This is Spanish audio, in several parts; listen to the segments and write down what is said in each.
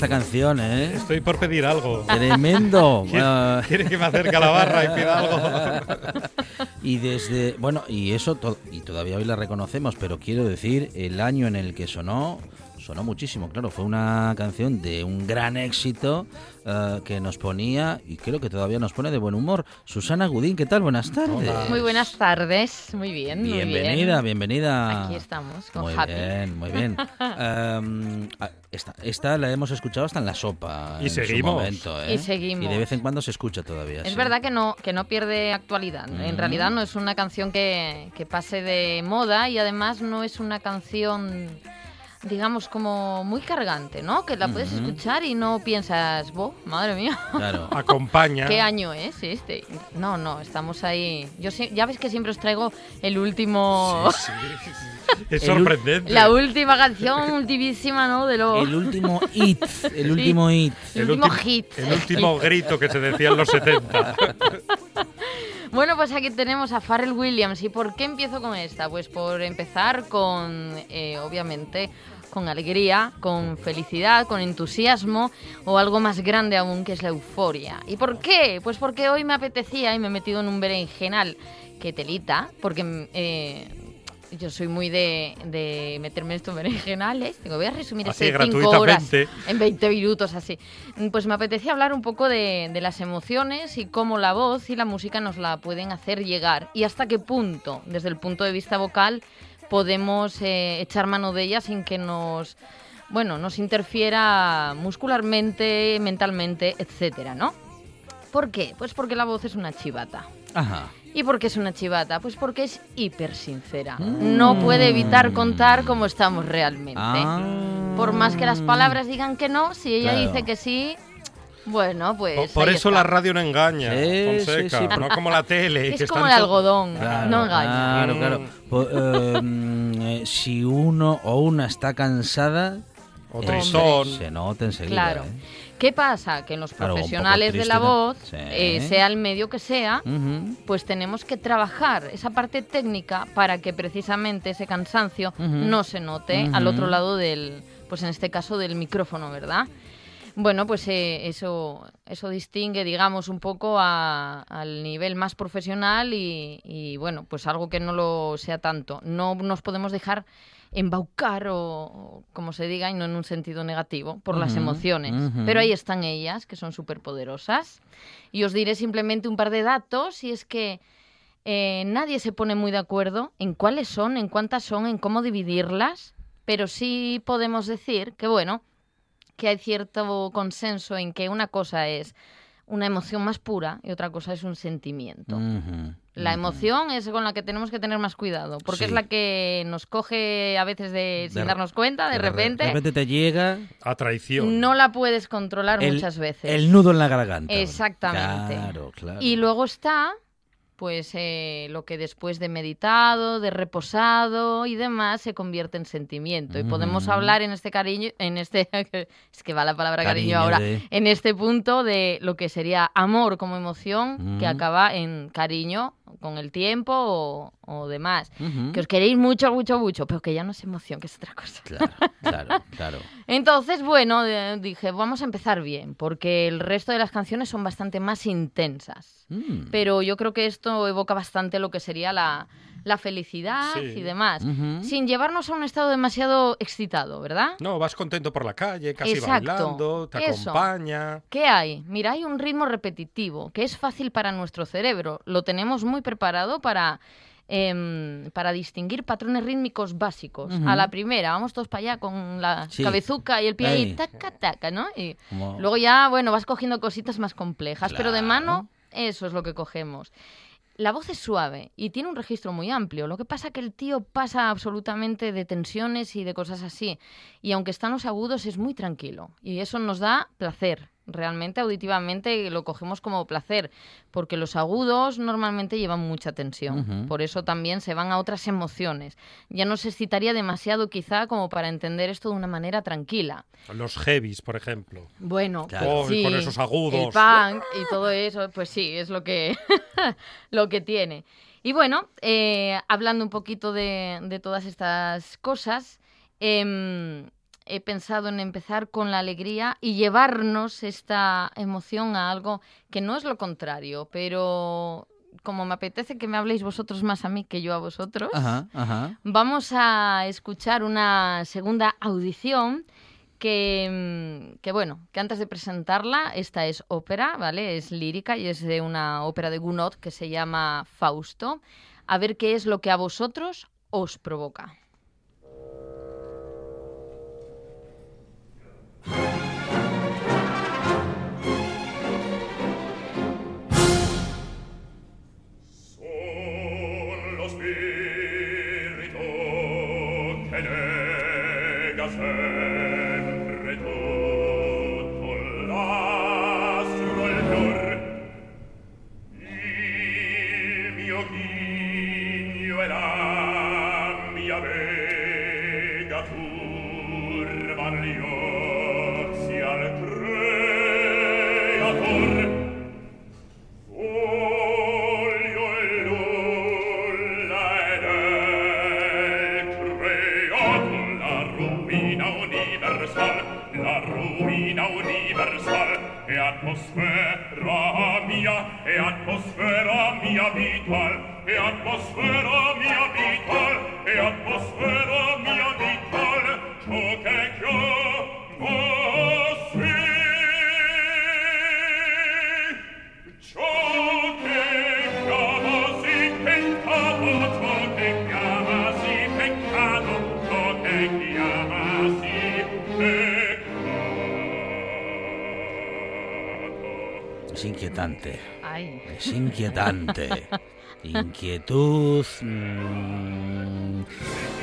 Esta canción, ¿eh? Estoy por pedir algo. Tremendo. ¿Quiere, quiere que me acerque a la barra y pida algo? y desde, bueno, y eso to- y todavía hoy la reconocemos, pero quiero decir, el año en el que sonó, sonó muchísimo, claro, fue una canción de un gran éxito eh, que nos ponía y creo que todavía nos pone de buen humor. Susana Gudín, ¿qué tal? Buenas tardes. Muy buenas tardes, muy bien, muy Bienvenida, bien. bienvenida. Aquí estamos, con Muy Happy. bien, muy bien. Ah, esta, esta la hemos escuchado hasta en la sopa. Y en su seguimos. momento, ¿eh? Y seguimos. Y de vez en cuando se escucha todavía. Es sí. verdad que no, que no pierde actualidad. En realidad no es una canción que, que pase de moda y además no es una canción, digamos, como muy cargante, ¿no? Que la puedes escuchar y no piensas, ¡Bo, madre mía! Claro. Acompaña. ¿Qué año es este? No, no, estamos ahí. Yo sí- ya ves que siempre os traigo el último, Sí, sí, sí. Es sorprendente. la última canción ultimísima, ¿no? De lo El último hit, el último hit. el último ultim- hit. El último grito que se decía en los 70. Bueno, pues aquí tenemos a Pharrell Williams. ¿Y por qué empiezo con esta? Pues por empezar con, eh, obviamente, con alegría, con felicidad, con entusiasmo o algo más grande aún que es la euforia. ¿Y por qué? Pues porque hoy me apetecía y me he metido en un berenjenal que telita, porque eh, yo soy muy de, de meterme en estos berenjenales. Digo, voy a resumir Así, este cinco horas en 20 minutos así. Pues me apetecía hablar un poco de, de las emociones y cómo la voz y la música nos la pueden hacer llegar y hasta qué punto, desde el punto de vista vocal, podemos eh, echar mano de ella sin que nos, bueno, nos interfiera muscularmente, mentalmente, etcétera, ¿no? ¿Por qué? Pues porque la voz es una chivata. Ajá. ¿Y por qué es una chivata? Pues porque es hiper sincera. No puede evitar contar cómo estamos realmente. Ah. Por más que las palabras digan que no, si ella Claro. dice que sí, bueno, pues. Por, eso está. la radio no engaña, Sí, Fonseca, sí, sí. no como la tele. que Es están como el algodón, Claro, no engaña. Claro, claro. Eh, mm, eh, si uno o una está cansada, O eh, se nota enseguida. Claro. ¿eh? ¿Qué pasa? Que los Claro, un poco profesionales de la voz, Sí. eh, sea el medio que sea, pues tenemos que trabajar esa parte técnica para que precisamente ese cansancio no se note al otro lado del, pues en este caso del micrófono, ¿verdad? Bueno, pues eh, eso, eso distingue, digamos, un poco a- al nivel más profesional y, y, bueno, pues algo que no lo sea tanto. No nos podemos dejar embaucar o, o como se diga, y no en un sentido negativo, por las emociones. Pero ahí están ellas, que son súper poderosas. Y os diré simplemente un par de datos, y es que eh, nadie se pone muy de acuerdo en cuáles son, en cuántas son, en cómo dividirlas, pero sí podemos decir que, bueno, que hay cierto consenso en que una cosa es una emoción más pura y otra cosa es un sentimiento. Ujú, La emoción es con la que tenemos que tener más cuidado, porque es la que nos coge a veces de, sin De- darnos cuenta, de, De re- repente. De repente te llega A traición. No la puedes controlar el, muchas veces. el nudo en la garganta. Exactamente. Claro, claro. Y luego está, pues, eh, lo que después de meditado, de reposado y demás se convierte en sentimiento. Y podemos hablar en este cariño, en este, es que va la palabra cariño, Cariño ahora, de- en este punto de lo que sería amor como emoción, que acaba en cariño con el tiempo o, o demás. Que os queréis mucho, mucho, mucho, pero que ya no es emoción, que es otra cosa. Claro, claro, claro. Entonces, bueno, eh, dije, vamos a empezar bien, porque el resto de las canciones son bastante más intensas. Mm. Pero yo creo que esto evoca bastante lo que sería la, la felicidad Sí. y demás, sin llevarnos a un estado demasiado excitado, ¿verdad? No, vas contento por la calle, casi Exacto, bailando, te eso. acompaña. ¿Qué hay? Mira, hay un ritmo repetitivo que es fácil para nuestro cerebro. Lo tenemos muy preparado para, em, para distinguir patrones rítmicos básicos. A la primera, vamos todos para allá con la Sí. cabezuca y el pie ahí, taca, taca, ¿no? Y Como- luego ya, bueno, vas cogiendo cositas más complejas, pero de mano, eso es lo que cogemos. La voz es suave y tiene un registro muy amplio. Lo que pasa que el tío pasa absolutamente de tensiones y de cosas así. Y aunque están los agudos, es muy tranquilo. Y eso nos da placer. Realmente, auditivamente, lo cogemos como placer. Porque los agudos normalmente llevan mucha tensión. Por eso también se van a otras emociones. Ya no se excitaría demasiado, quizá, como para entender esto de una manera tranquila. Los heavies, por ejemplo. Bueno, Claro. Oh, sí, con esos agudos. El punk y todo eso, pues sí, es lo que, lo que tiene. Y bueno, eh, hablando un poquito de, de todas estas cosas, em, he pensado en empezar con la alegría y llevarnos esta emoción a algo que no es lo contrario, pero como me apetece que me habléis vosotros más a mí que yo a vosotros. Ajá, ajá. Vamos a escuchar una segunda audición que, mm, que, bueno, que antes de presentarla, esta es ópera, ¿vale? Es lírica y es de una ópera de Gounod que se llama Fausto. A ver qué es lo que a vosotros os provoca. Inquietante. Inquietud. mm,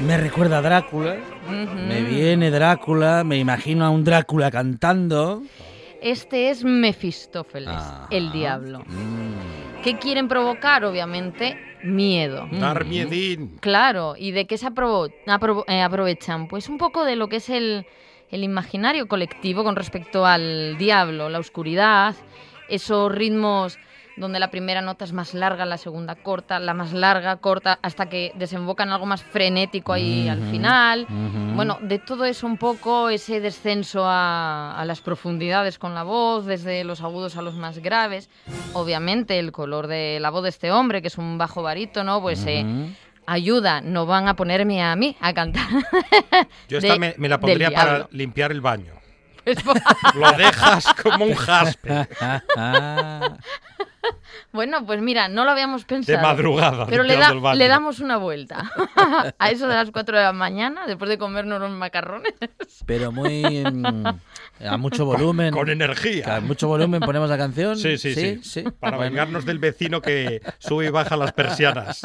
me recuerda a Drácula. Me viene Drácula. Me imagino a un Drácula cantando. Este es Mefistófeles, Ajá. el diablo. Mm, ¿Qué quieren provocar? Obviamente, miedo. Dar Mm. miedín. Claro, ¿y de qué se apro- eh, aprovechan? Pues un poco de lo que es el, el imaginario colectivo con respecto al diablo, la oscuridad, esos ritmos donde la primera nota es más larga, la segunda corta, la más larga, corta, hasta que desemboca en algo más frenético ahí al final. Bueno, de todo eso un poco, ese descenso a, a las profundidades con la voz, desde los agudos a los más graves. Obviamente el color de la voz de este hombre, que es un bajo barítono, pues eh, Ujú. ayuda, no van a ponerme a mí a cantar. Yo esta de- me, me la pondría para limpiar el baño. Pues, Lo dejas como un jaspe. Bueno, pues mira, no lo habíamos pensado. De madrugada. Pero le, da- damos una vuelta. a eso de las 4 de la mañana, después de comernos los macarrones. Pero muy. mm, a mucho volumen. Con energía. A mucho volumen ponemos la canción. Sí, sí, sí. sí. Para Bueno. vengarnos del vecino que sube y baja las persianas.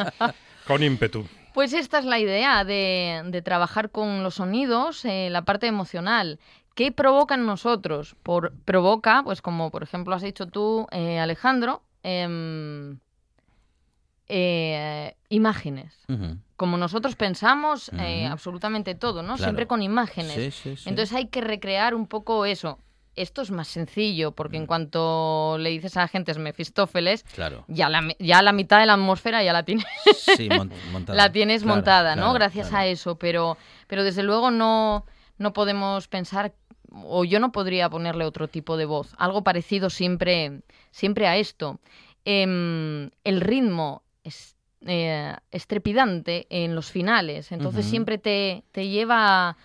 Con ímpetu. Pues esta es la idea de, de trabajar con los sonidos, eh, la parte emocional. ¿Qué provoca en nosotros? Por, provoca, pues como por ejemplo has dicho tú, eh, Alejandro, em, eh, imágenes. Como nosotros pensamos eh, absolutamente todo, ¿no? Claro. Siempre con imágenes. Sí, sí, sí. Entonces hay que recrear un poco eso. esto es más sencillo, porque en cuanto le dices a la gente es Mefistófeles, Claro. ya la, ya la mitad de la atmósfera ya la tienes, Sí, mon- montada. la tienes Claro, montada, ¿no? Gracias a eso, pero, pero desde luego no, no podemos pensar, o yo no podría ponerle otro tipo de voz, algo parecido siempre, siempre a esto. Em, el ritmo es eh, estrepidante en los finales, entonces siempre te, te lleva a,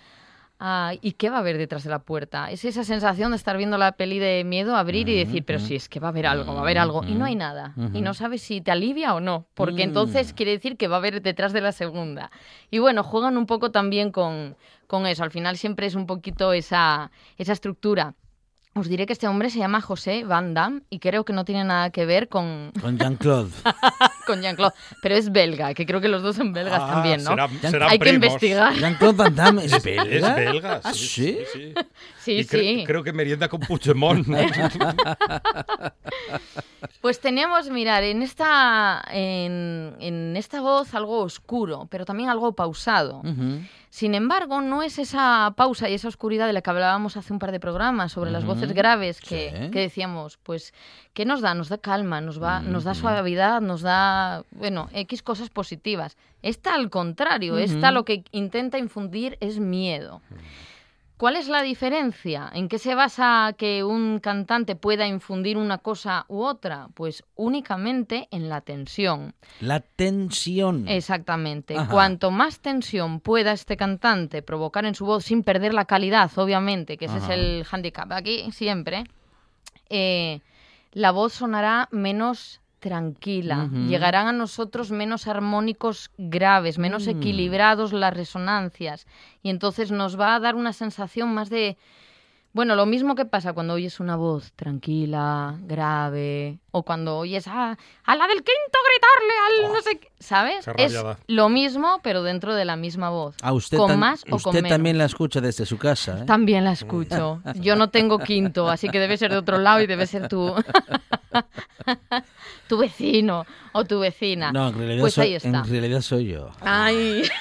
a- ¿Y qué va a haber detrás de la puerta? Es esa sensación de estar viendo la peli de miedo, abrir y decir, pero si es que va a haber algo, va a haber algo, y no hay nada. Y no sabes si te alivia o no, porque entonces Mm. quiere decir que va a haber detrás de la segunda. Y bueno, juegan un poco también con, con eso. Al final siempre es un poquito esa, esa estructura. Os diré que este hombre se llama José Van Damme y creo que no tiene nada que ver con, Con Jean-Claude. con Jean-Claude, pero es belga, que creo que los dos son belgas Ah, también, ¿no? serán- serán Hay que investigar. Jean-Claude Van Damme es Es belga. belga, ¿Ah, sí, sí? sí, Y cre- creo que merienda con Puigdemont. Pues tenemos, mirar, en esta, en, en esta voz algo oscuro, pero también algo pausado. Ujú. Sin embargo, no es esa pausa y esa oscuridad de la que hablábamos hace un par de programas sobre las voces graves que, Sí. que decíamos, pues, ¿qué nos da? Nos da calma, nos, va, nos da suavidad, nos da, bueno, X cosas positivas. Esta al contrario, esta lo que intenta infundir es miedo. ¿Cuál es la diferencia? ¿En qué se basa que un cantante pueda infundir una cosa u otra? Pues únicamente en la tensión. La tensión. Exactamente. Ajá. Cuanto más tensión pueda este cantante provocar en su voz sin perder la calidad, obviamente, que ese Ajá. es el handicap aquí siempre, eh, la voz sonará menos tranquila, llegarán a nosotros menos armónicos graves, menos Mm. equilibrados las resonancias. Y entonces nos va a dar una sensación más de bueno, lo mismo que pasa cuando oyes una voz tranquila, grave, o cuando oyes a, a la del quinto gritarle al no sé qué, ¿sabes? qué Es lo mismo, pero dentro de la misma voz. A usted, con más o usted con menos. también la escucha desde su casa. ¿eh? También la escucho. Yo no tengo quinto, así que debe ser de otro lado y debe ser tu, tu vecino o tu vecina. No, en realidad, pues soy, ahí está. en realidad soy yo. Ay.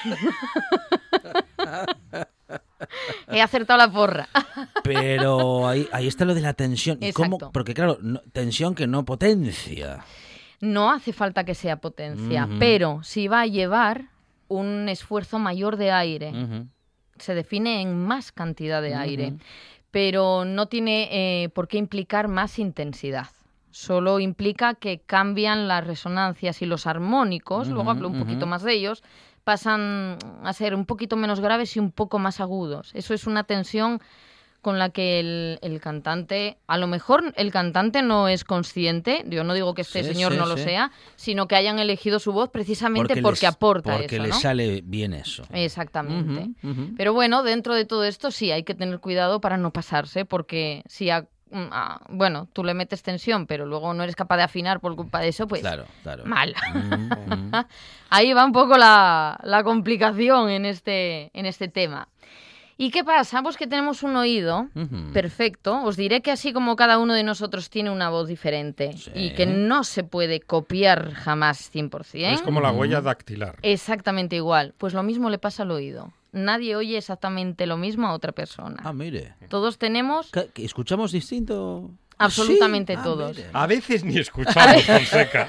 He acertado la porra. Pero ahí, ahí está lo de la tensión. Exacto. Porque claro, no- tensión que no potencia. No hace falta que sea potencia, pero si va a llevar un esfuerzo mayor de aire. Se define en más cantidad de aire, pero no tiene eh, por qué implicar más intensidad. Solo implica que cambian las resonancias y los armónicos, luego hablo un poquito más de ellos, pasan a ser un poquito menos graves y un poco más agudos. Eso es una tensión con la que el, el cantante, a lo mejor el cantante no es consciente, yo no digo que este Sí, señor sí, no lo sea, sino que hayan elegido su voz precisamente porque, les- aporta Porque eso, le ¿no? sale bien eso. Exactamente. Pero bueno, dentro de todo esto sí hay que tener cuidado para no pasarse, porque si a- mm, a- bueno, tú le metes tensión, pero luego no eres capaz de afinar por culpa de eso, pues Claro, claro. mal. Ujú. Ahí va un poco la, la complicación en este, en este tema. ¿Y qué pasa? Pues que tenemos un oído perfecto. Os diré que así como cada uno de nosotros tiene una voz diferente Sí. y que no se puede copiar jamás 100%. Es como la huella dactilar. Exactamente igual. Pues lo mismo le pasa al oído. Nadie oye exactamente lo mismo a otra persona. Ah, mire. Todos tenemos, ¿Qué- qué, ¿Escuchamos distinto? Absolutamente Sí. Ah, todos. mire. A veces ni escuchamos Fonseca.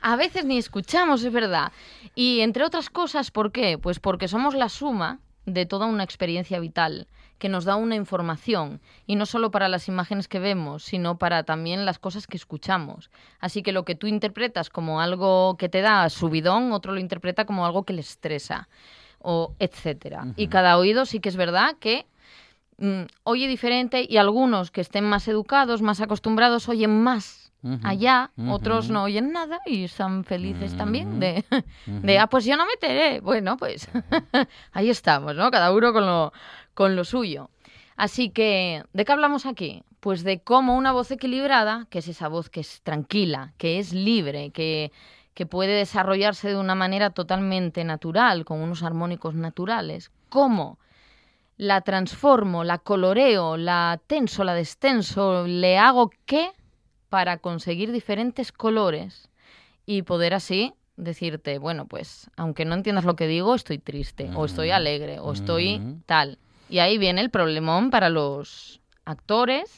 a veces ni escuchamos, es verdad. Y entre otras cosas, ¿por qué? Pues porque somos la suma de toda una experiencia vital que nos da una información y no solo para las imágenes que vemos, sino para también las cosas que escuchamos. Así que lo que tú interpretas como algo que te da subidón, otro lo interpreta como algo que le estresa o etcétera. Y cada oído sí que es verdad que mm, oye diferente y algunos que estén más educados, más acostumbrados, oyen más allá, otros no oyen nada y están felices también de, de, ah, pues yo no me enteré. Bueno, pues ahí estamos, ¿no? Cada uno con lo, con lo suyo. Así que, ¿de qué hablamos aquí? Pues de cómo una voz equilibrada, que es esa voz que es tranquila, que es libre, que, que puede desarrollarse de una manera totalmente natural, con unos armónicos naturales, cómo la transformo, la coloreo, la tenso, la destenso, le hago qué para conseguir diferentes colores y poder así decirte, bueno, pues aunque no entiendas lo que digo, estoy triste, o estoy alegre, o estoy Ujú. tal. Y ahí viene el problemón para los actores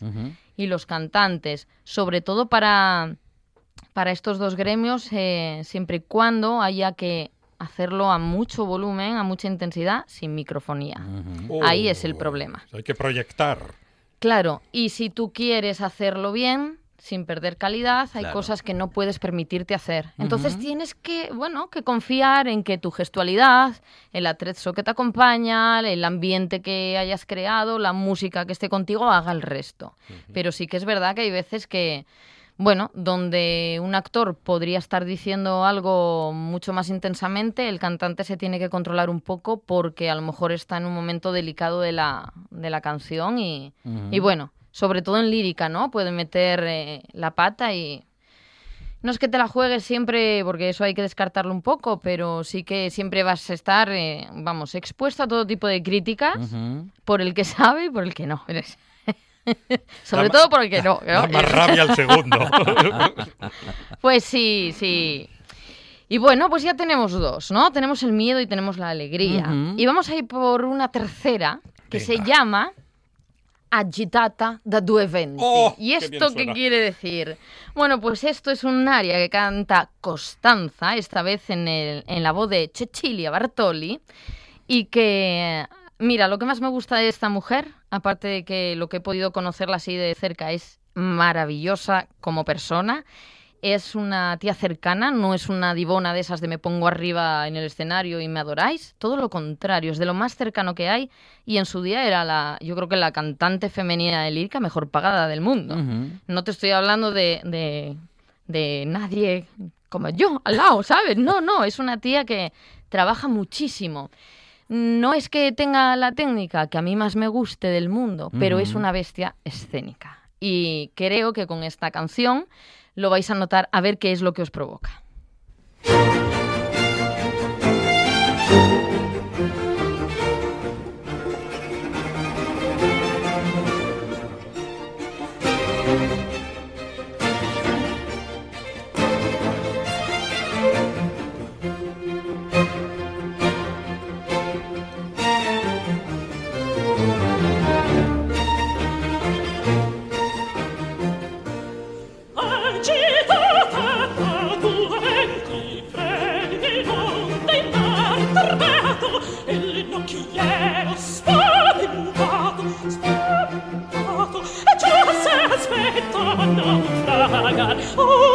y los cantantes, sobre todo para, para estos dos gremios, eh, siempre y cuando haya que hacerlo a mucho volumen, a mucha intensidad, sin microfonía. Ahí es el problema. Hay que proyectar. Claro, y si tú quieres hacerlo bien, sin perder calidad, hay Claro. cosas que no puedes permitirte hacer. Entonces tienes que, bueno, que confiar en que tu gestualidad, el atrezzo que te acompaña, el ambiente que hayas creado, la música que esté contigo, haga el resto. Pero sí que es verdad que hay veces que, bueno, donde un actor podría estar diciendo algo mucho más intensamente, el cantante se tiene que controlar un poco porque a lo mejor está en un momento delicado de la, de la canción y, y bueno, sobre todo en lírica, ¿no? Puede meter eh, la pata y... No es que te la juegues siempre, porque eso hay que descartarlo un poco, pero sí que siempre vas a estar, eh, vamos, expuesto a todo tipo de críticas por el que sabe y por el que no. Sobre todo por el que no. ¿no? Da más rabia al segundo. Pues sí, sí. Y bueno, pues ya tenemos dos, ¿no? Tenemos el miedo y tenemos la alegría. Y vamos a ir por una tercera que se llama agitata da due venti. Oh, ¿Y esto qué quiere decir? Bueno, pues esto es un aria que canta Costanza, esta vez en, el- en la voz de Cecilia Bartoli, y que, mira, lo que más me gusta de esta mujer, aparte de que lo que he podido conocerla así de cerca es maravillosa como persona, es una tía cercana, no es una divona de esas de me pongo arriba en el escenario y me adoráis, todo lo contrario, es de lo más cercano que hay y en su día era la, yo creo que la cantante femenina de lírica mejor pagada del mundo. No te estoy hablando de, de, de nadie como yo al lado, ¿sabes? No, no, es una tía que trabaja muchísimo. No es que tenga la técnica que a mí más me guste del mundo, pero es una bestia escénica. Y creo que con esta canción lo vais a notar a ver qué es lo que os provoca. Naufragar. Oh, oh,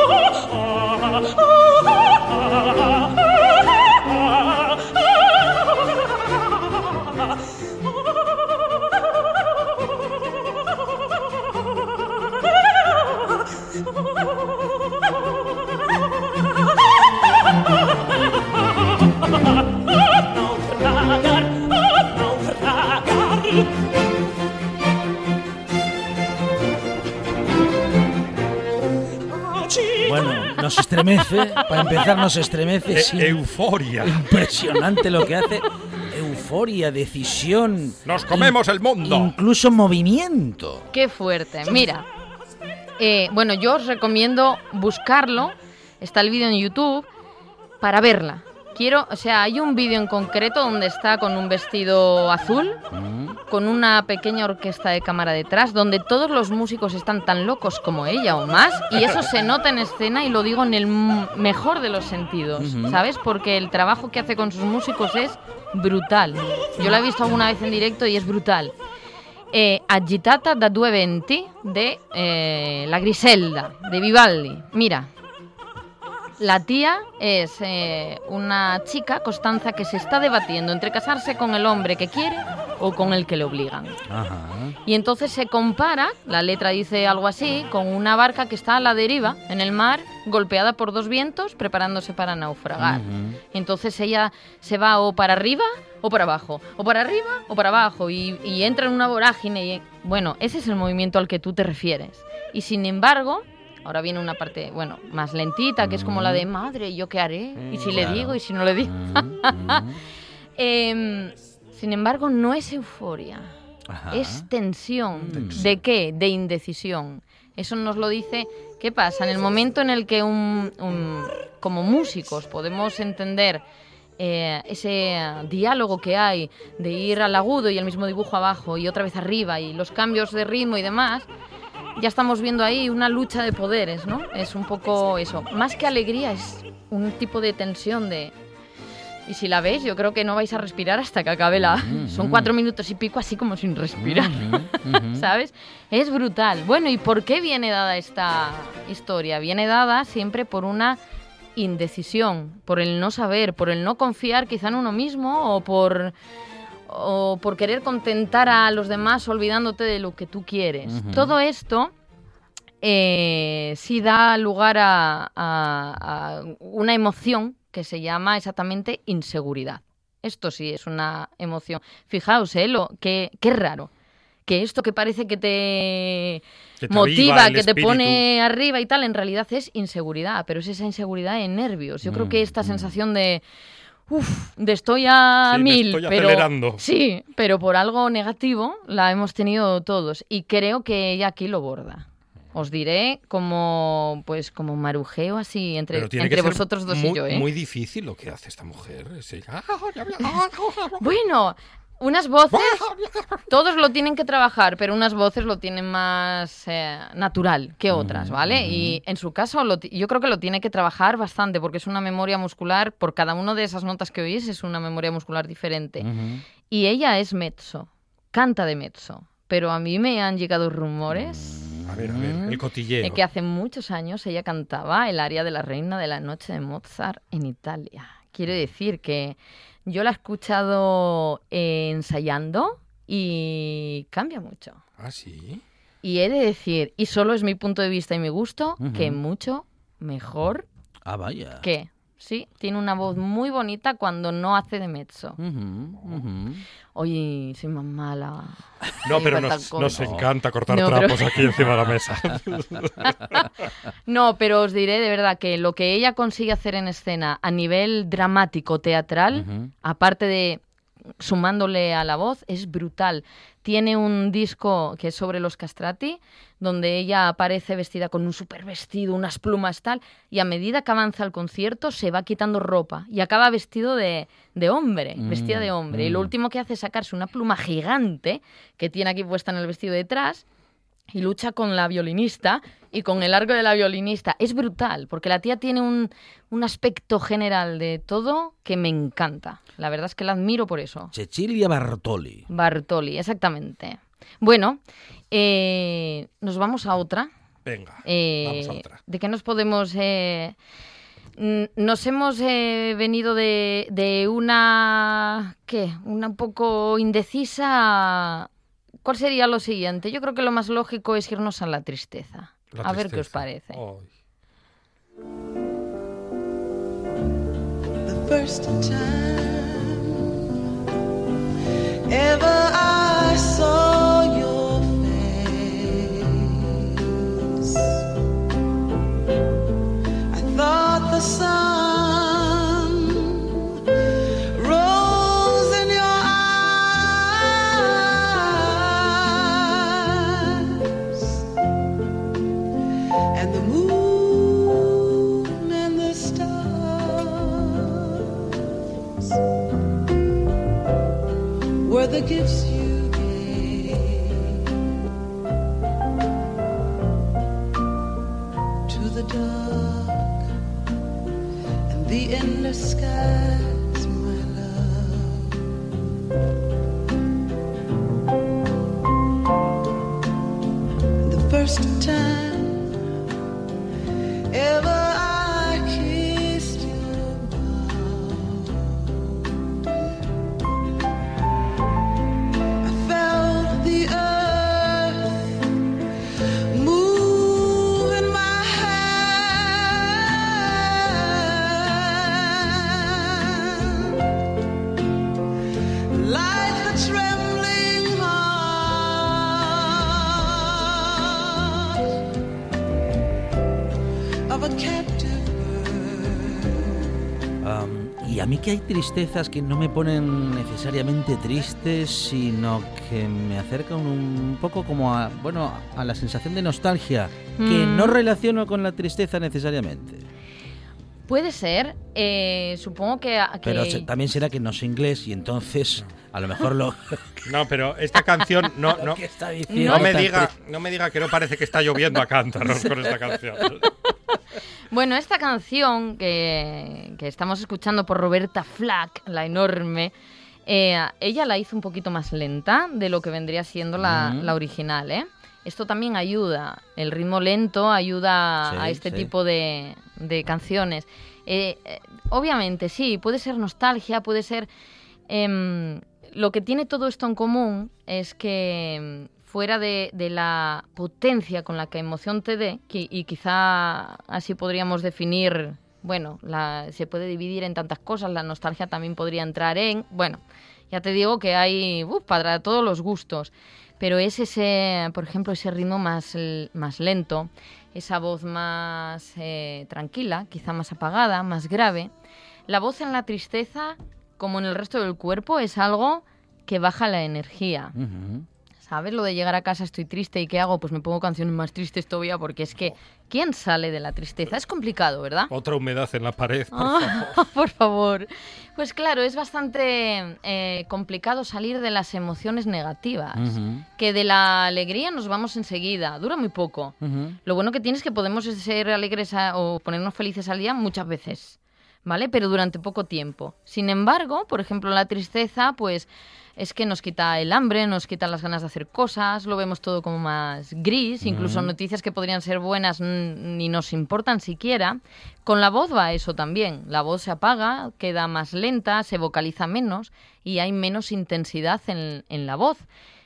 nos estremece, para empezar nos estremece. E- sí. euforia. Impresionante lo que hace. Euforia, decisión. Nos comemos el mundo. Incluso movimiento. Qué fuerte. Mira, eh, bueno, yo os recomiendo buscarlo. Está el vídeo en YouTube para verla. Quiero, o sea, hay un vídeo en concreto donde está con un vestido azul, Mm. con una pequeña orquesta de cámara detrás, donde todos los músicos están tan locos como ella o más, y eso se nota en escena y lo digo en el mejor de los sentidos, Ujú. ¿sabes? Porque el trabajo que hace con sus músicos es brutal. Yo la he visto alguna vez en directo y es brutal. Eh, Agitata da due venti de eh, La Griselda, de Vivaldi. Mira, la tía es eh, una chica, Constanza, que se está debatiendo entre casarse con el hombre que quiere o con el que le obligan. Ajá. Y entonces se compara, la letra dice algo así, con una barca que está a la deriva en el mar, golpeada por dos vientos, preparándose para naufragar. Entonces ella se va o para arriba o para abajo, o para arriba o para abajo, y, y entra en una vorágine. Y, bueno, ese es el movimiento al que tú te refieres. Y sin embargo, ahora viene una parte, bueno, más lentita, que es como la de madre, ¿y ¿yo qué haré? ¿Y si le Claro. digo? ¿Y si no le digo? Em, sin embargo, no es euforia, Ajá. es tensión. ¿De qué? De indecisión. Eso nos lo dice, ¿qué pasa? En el momento en el que un, un- como músicos podemos entender eh, ese diálogo que hay de ir al agudo y el mismo dibujo abajo y otra vez arriba y los cambios de ritmo y demás, ya estamos viendo ahí una lucha de poderes, ¿no? Es un poco eso. Más que alegría, es un tipo de tensión de... Y si la veis, yo creo que no vais a respirar hasta que acabe la... Mm, Son cuatro minutos y pico así como sin respirar. ¿Sabes? Es brutal. Bueno, ¿y por qué viene dada esta historia? Viene dada siempre por una indecisión, por el no saber, por el no confiar quizá en uno mismo o por o por querer contentar a los demás olvidándote de lo que tú quieres. Todo esto eh, sí da lugar a, a- a una emoción que se llama exactamente inseguridad. Esto sí es una emoción. Fijaos, ¿eh? Lo, qué, qué raro. Que esto que parece que te, Que te motiva, que te pone arriba y tal, en realidad es inseguridad, pero es esa inseguridad de nervios. Yo creo que esta Mm, mm. sensación de, uff, de estoy a Sí, mil, estoy pero acelerando. sí, pero por algo negativo la hemos tenido todos y creo que ella aquí lo borda. Os diré como pues como marujeo así entre, que entre vosotros dos muy, y yo, ¿eh? muy difícil lo que hace esta mujer. Bueno, unas voces, todos lo tienen que trabajar, pero unas voces lo tienen más eh, natural que otras, ¿vale? Y en su caso, lo yo creo que lo tiene que trabajar bastante, porque es una memoria muscular, por cada una de esas notas que oís, es una memoria muscular diferente. Ujú. Y ella es mezzo, canta de mezzo, pero a mí me han llegado rumores A ver, a ver, el cotilleo. de que hace muchos años ella cantaba el aria de la reina de la noche de Mozart en Italia. Quiero decir que yo la he escuchado ensayando y cambia mucho. Ah, sí. Y he de decir, y solo es mi punto de vista y mi gusto, que mucho mejor Ah, vaya. que, sí, tiene una voz muy bonita cuando no hace de mezzo. Ujú. Oye, soy más mala. No, pero nos, nos encanta cortar No, pero- trapos aquí encima de la mesa. No, pero os diré de verdad que lo que ella consigue hacer en escena a nivel dramático, teatral, aparte de sumándole a la voz, es brutal. Tiene un disco que es sobre los castrati, donde ella aparece vestida con un super vestido, unas plumas tal, y a medida que avanza el concierto se va quitando ropa y acaba vestido de, de hombre, Mm, vestida de hombre. Y lo mm. último que hace es sacarse una pluma gigante que tiene aquí puesta en el vestido detrás y lucha con la violinista y con el arco de la violinista. Es brutal, porque la tía tiene un, un aspecto general de todo que me encanta. La verdad es que la admiro por eso. Cecilia Bartoli. Bartoli, exactamente. Bueno, eh, nos vamos a otra. Venga, Eh, vamos a otra. ¿De qué nos podemos...? eh, nos hemos eh, venido de, de una... ¿Qué? Una un poco indecisa... ¿Cuál sería lo siguiente? Yo creo que lo más lógico es irnos a la tristeza. La a ver qué os parece. Ay. the first time ever I que hay tristezas que no me ponen necesariamente tristes, sino que me acercan un poco como a, bueno, a la sensación de nostalgia, que Mm. no relaciono con la tristeza necesariamente. Puede ser, eh, supongo que... Pero también será que no sé inglés y entonces a lo mejor lo No, pero esta canción no, no, no me diga, no me diga que no parece que está lloviendo a cántaros con esta canción. Bueno, esta canción que, que estamos escuchando por Roberta Flack, la enorme, eh, ella la hizo un poquito más lenta de lo que vendría siendo la, Mm. la original, ¿eh? Esto también ayuda, el ritmo lento ayuda Sí, a este sí. tipo de, de canciones. Eh, eh, obviamente, sí, puede ser nostalgia, puede ser... em, lo que tiene todo esto en común es que fuera de, la potencia con la que emoción te dé, y quizá así podríamos definir, bueno, la- se puede dividir en tantas cosas, la nostalgia también podría entrar en, bueno, ya te digo que hay uh, para todos los gustos, pero es ese, por ejemplo, ese ritmo más, más lento, esa voz más eh, tranquila, quizá más apagada, más grave. La voz en la tristeza, como en el resto del cuerpo, es algo que baja la energía. Ujú. ¿Sabes? Lo de llegar a casa estoy triste y ¿qué hago? Pues me pongo canciones más tristes todavía porque es que ¿quién sale de la tristeza? Es complicado, ¿verdad? Otra humedad en la pared, por Ah, favor. por favor. Pues claro, es bastante eh, complicado salir de las emociones negativas. Que de la alegría nos vamos enseguida, dura muy poco. Lo bueno que tiene es que podemos ser alegres a- o ponernos felices al día muchas veces, ¿vale? Pero durante poco tiempo. Sin embargo, por ejemplo, la tristeza, pues es que nos quita el hambre, nos quita las ganas de hacer cosas, lo vemos todo como más gris, incluso noticias que podrían ser buenas ni nos importan siquiera. Con la voz va eso también. La voz se apaga, queda más lenta, se vocaliza menos y hay menos intensidad en, en la voz.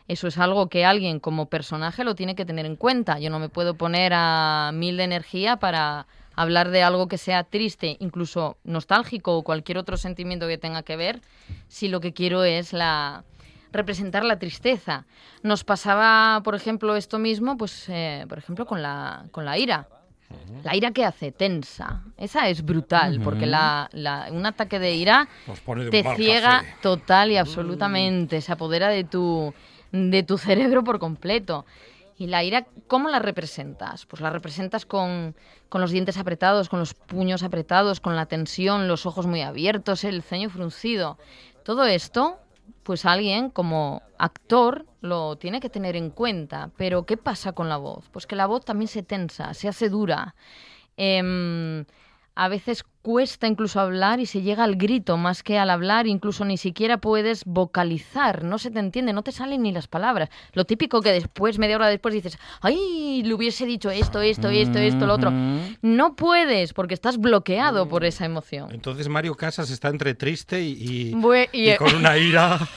Eso es algo que alguien como personaje lo tiene que tener en cuenta. Yo no me puedo poner a mil de energía para hablar de algo que sea triste, incluso nostálgico o cualquier otro sentimiento que tenga que ver, si lo que quiero es la representar la tristeza. Nos pasaba, por ejemplo, esto mismo, pues, eh, por ejemplo, con la, con la ira. La ira que hace tensa. Esa es brutal, porque la, la- un ataque de ira de te ciega café. total y absolutamente, se apodera de tu, de tu cerebro por completo. Y la ira, ¿cómo la representas? Pues la representas con, con los dientes apretados, con los puños apretados, con la tensión, los ojos muy abiertos, el ceño fruncido. Todo esto, pues alguien como actor lo tiene que tener en cuenta. Pero ¿qué pasa con la voz? Pues que la voz también se tensa, se hace dura. Em, a veces cuesta incluso hablar y se llega al grito más que al hablar, incluso ni siquiera puedes vocalizar, no se te entiende, no te salen ni las palabras. Lo típico que después, media hora después, dices, ay, le hubiese dicho esto, esto, esto, esto, lo otro. No puedes porque estás bloqueado por esa emoción. Entonces Mario Casas está entre triste y, y- y con una ira.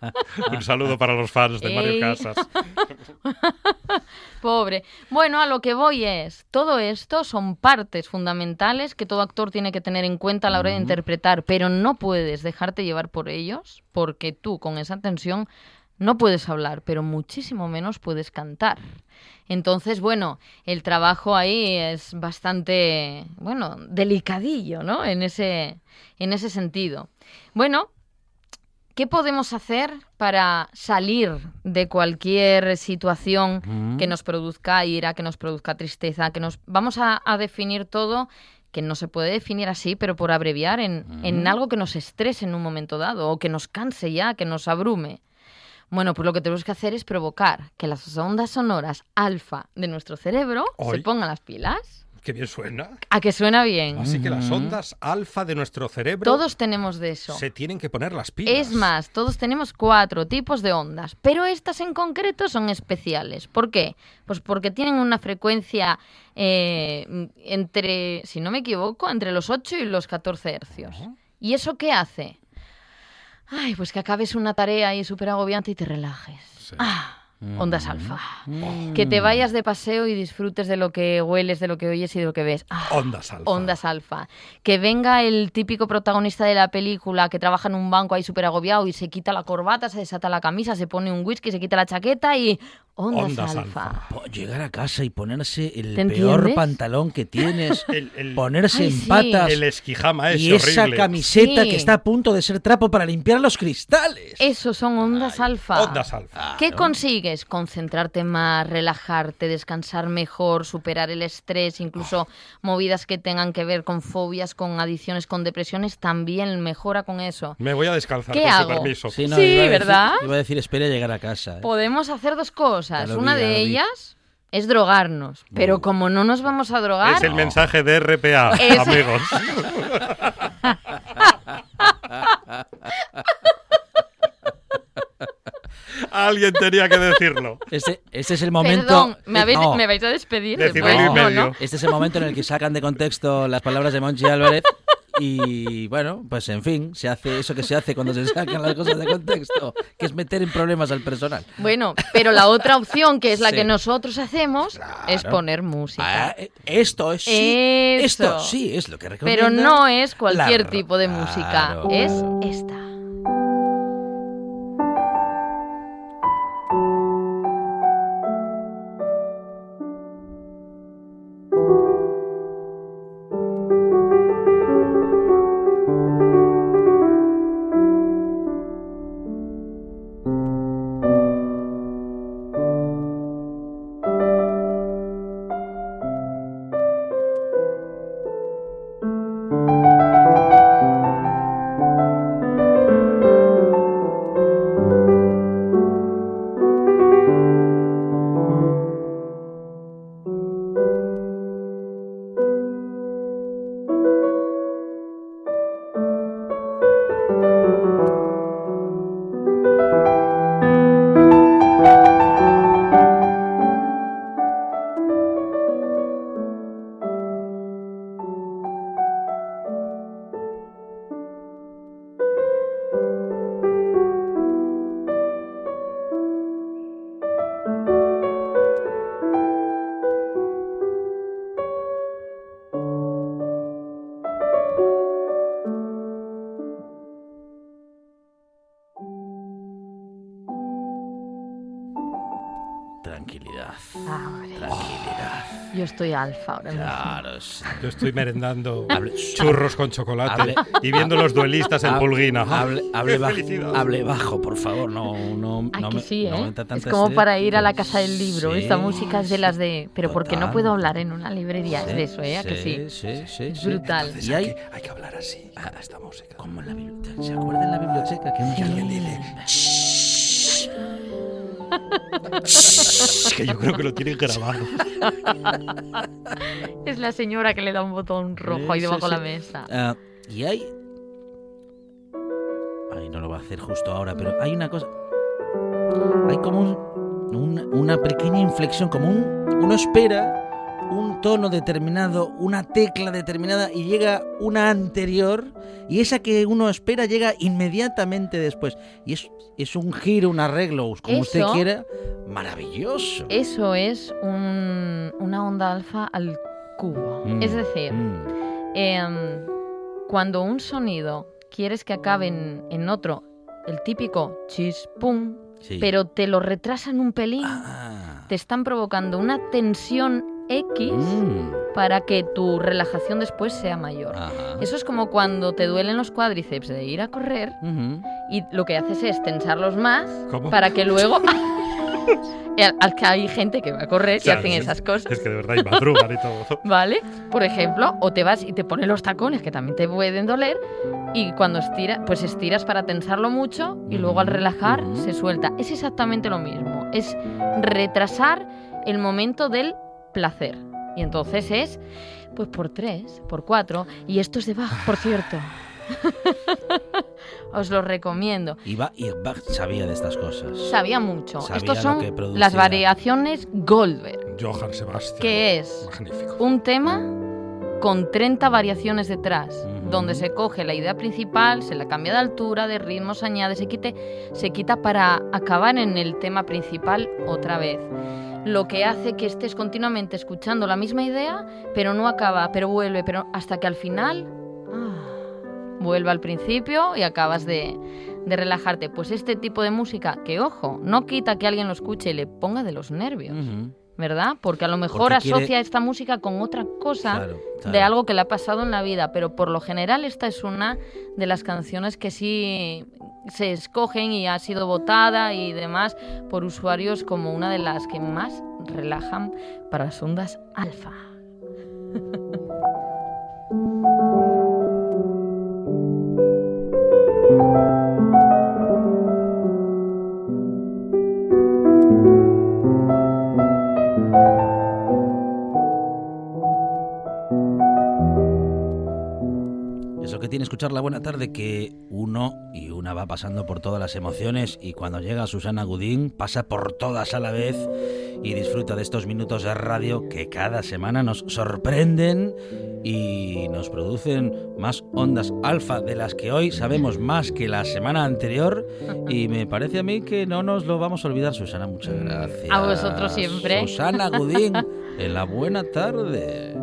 Un saludo para los fans de Mario Ey. Casas. Pobre. Bueno, a lo que voy es, todo esto son partes fundamentales que todo actor tiene que tener en cuenta a la hora de interpretar, pero no puedes dejarte llevar por ellos, porque tú con esa tensión no puedes hablar, pero muchísimo menos puedes cantar. Entonces, bueno, el trabajo ahí es bastante, bueno, delicadillo, ¿no? En ese, en ese sentido. Bueno, ¿Qué podemos hacer para salir de cualquier situación Mm. que nos produzca ira, que nos produzca tristeza, que nos vamos a, a definir todo que no se puede definir así, pero por abreviar en, en algo que nos estrese en un momento dado o que nos canse ya, que nos abrume. Bueno, pues lo que tenemos que hacer es provocar que las ondas sonoras alfa de nuestro cerebro se pongan las pilas. Qué bien suena. A que suena bien. Así que las ondas alfa de nuestro cerebro Todos tenemos de eso. se tienen que poner las pilas. Es más, todos tenemos cuatro tipos de ondas, pero estas en concreto son especiales. ¿Por qué? Pues porque tienen una frecuencia eh, entre, si no me equivoco, entre los 8 y los 14 hercios. ¿Y eso qué hace? Ay, pues que acabes una tarea ahí súper agobiante y te relajes. Ah, ondas alfa. Que te vayas de paseo y disfrutes de lo que hueles, de lo que oyes y de lo que ves. Ah, Ondas alfa. Ondas alfa. Que venga el típico protagonista de la película que trabaja en un banco ahí súper agobiado y se quita la corbata, se desata la camisa, se pone un whisky, se quita la chaqueta y Ondas, Ondas alfa. Llegar a casa y ponerse el ¿Te peor entiendes? pantalón que tienes, El, el- ponerse Ay, en sí. patas el esquijama ese y esa camiseta Sí. que está a punto de ser trapo para limpiar los cristales. Eso son ondas alfa. Ondas alfa. ¿Qué Claro. consigues? Concentrarte más, relajarte, descansar mejor, superar el estrés, incluso movidas que tengan que ver con fobias, con adicciones, con depresiones, también mejora con eso. Me voy a descalzar, ¿Qué con hago? su permiso. Sí, no, Sí, iba a decir- ¿verdad? Iba a decir, espera llegar a casa. ¿eh? Podemos hacer dos cosas. Vi, Una de ellas es drogarnos, pero como no nos vamos a drogar, Es el mensaje de RPA, Es- amigos. Alguien tenía que decirlo. Este, este es el momento. perdón, ¿me, eh, habéis- no, me vais a despedir y medio. Este es el momento en el que sacan de contexto las palabras de Monchi Álvarez. Y bueno, pues en fin, se hace eso que se hace cuando se sacan las cosas de contexto, que es meter en problemas al personal. Bueno, pero la otra opción, que es la Sí. que nosotros hacemos, es poner música. Ah, eh, esto es sí, esto sí es lo que recomienda. Pero no es cualquier la- tipo de música, Claro. es esta. Estoy alfa ahora mismo. Claro. sí. Yo estoy merendando Hable- churros con chocolate Hable- y viendo los duelistas en Hable- Pulguina. Hable, hable ¡Qué bajo, felicidad! hable bajo, por favor. No, no, no me- sí, no ¿eh? meta es como para ir a la casa del libro. Sí, Esta música es de las de... Pero porque no puedo hablar en una librería, es de eso, ¿eh? ¿A que sí? Sí, sí, Es sí. brutal. Y hay, Hay que hablar así, a esta música. como en la biblioteca. ¿Se acuerdan en la biblioteca? Que alguien dice. Es que yo creo que lo tienen grabado. Es la señora que le da un botón rojo ahí debajo de la mesa. Ah, y hay. Ay, no lo va a hacer justo ahora, pero hay una cosa. Hay como un- un- una pequeña inflexión, como un. Uno espera un tono determinado, una tecla determinada y llega una anterior y esa que uno espera llega inmediatamente después. Y es, es un giro, un arreglo, como usted quiera, maravilloso. Eso es un- una onda alfa al cubo. Mm, Es decir, mm. em, cuando un sonido quieres que acabe en, en otro, el típico chis, pum, Sí. pero te lo retrasan un pelín, Ah. te están provocando una tensión X Mm. para que tu relajación después sea mayor. Ajá. Eso es como cuando te duelen los cuádriceps de ir a correr y lo que haces es tensarlos más ¿Cómo? para que luego... al, al que hay gente que va a correr y hacen esas cosas. Es que de verdad y madrugan y todo. ¿Vale? Por ejemplo, o te vas y te pones los tacones que también te pueden doler y cuando estiras, pues estiras para tensarlo mucho y luego al relajar Ujú. se suelta. Es exactamente lo mismo. Es retrasar el momento del placer. Y entonces es, pues por tres, por cuatro. Y esto es de Bach, por cierto. Os lo recomiendo. Y, Bach, y Bach sabía de estas cosas. Sabía mucho. Sabía Estos lo son que las variaciones Goldberg. Johann Sebastian. ¿Qué es? Magnífico. un tema con 30 variaciones detrás, donde se coge la idea principal, se la cambia de altura, de ritmo, se añade, se quite, se quita para acabar en el tema principal otra vez. Lo que hace que estés continuamente escuchando la misma idea, pero no acaba, pero vuelve, pero hasta que al final ah, vuelve al principio y acabas de, de relajarte. Pues este tipo de música, que ojo, no quita que alguien lo escuche y le ponga de los nervios. ¿Verdad? Porque a lo mejor Porque quiere- asocia esta música con otra cosa Claro, de algo que le ha pasado en la vida, pero por lo general esta es una de las canciones que sí se escogen y ha sido votada y demás por usuarios como una de las que más relajan para las ondas alfa. escuchar la buena tarde, que uno y una va pasando por todas las emociones y cuando llega Susana Gudín pasa por todas a la vez y disfruta de estos minutos de radio que cada semana nos sorprenden y nos producen más ondas alfa de las que hoy sabemos más que la semana anterior y me parece a mí que no nos lo vamos a olvidar, Susana. Muchas gracias. A vosotros siempre. Susana Gudín, en la buena tarde.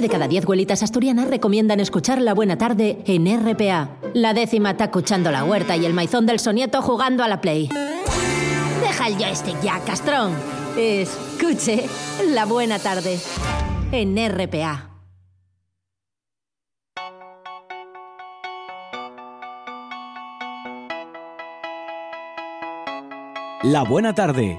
De cada diez abuelitas asturianas recomiendan escuchar La Buena Tarde en RPA. La décima está escuchando la huerta y el maizón del sonieto jugando a la Play. Deja el joystick ya, castrón. Escuche La Buena Tarde en RPA. La buena tarde.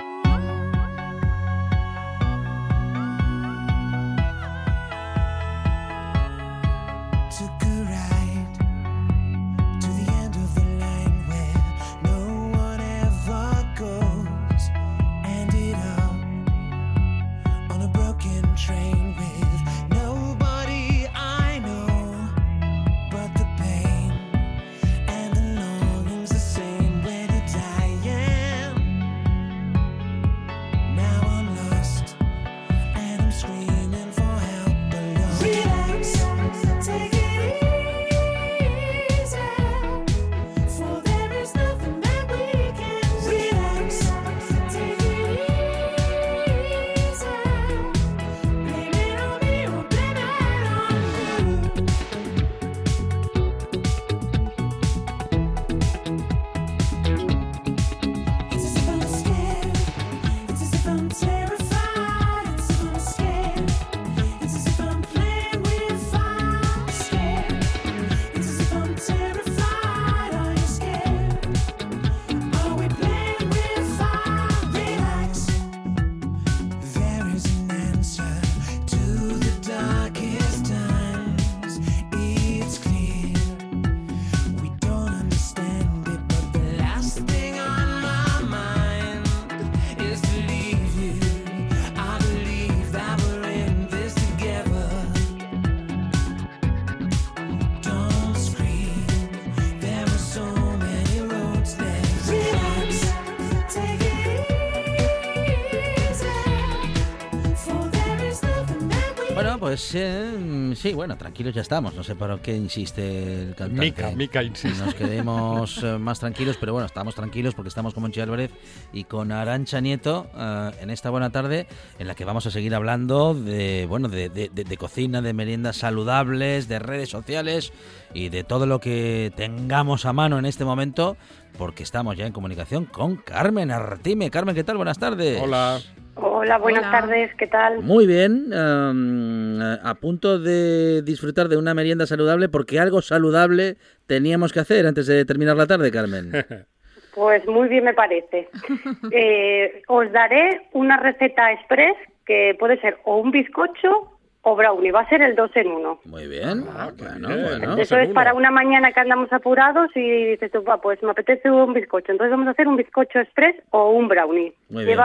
Bueno, pues eh, sí, bueno, tranquilos ya estamos. No sé por qué insiste el cantante. Mica, Mica insiste. Nos quedemos eh, más tranquilos, pero bueno, estamos tranquilos porque estamos con Monchi Álvarez y con Arancha Nieto eh, en esta buena tarde en la que vamos a seguir hablando de, bueno, de, de- de- de cocina, de meriendas saludables, de redes sociales y de todo lo que tengamos a mano en este momento porque estamos ya en comunicación con Carmen Artime. Carmen, ¿qué tal? Buenas tardes. Hola. Hola, buenas Hola. tardes, ¿qué tal? Muy bien, em, a punto de disfrutar de una merienda saludable porque algo saludable teníamos que hacer antes de terminar la tarde, Carmen. Pues muy bien me parece. Eh, os daré una receta express que puede ser o un bizcocho o brownie, va a ser el dos en uno. Muy bien, Ah, bueno, bien. bueno. Eso es para una mañana que andamos apurados y dices tú, "Va, pues me apetece un bizcocho. Entonces vamos a hacer un bizcocho express o un brownie. Muy bien.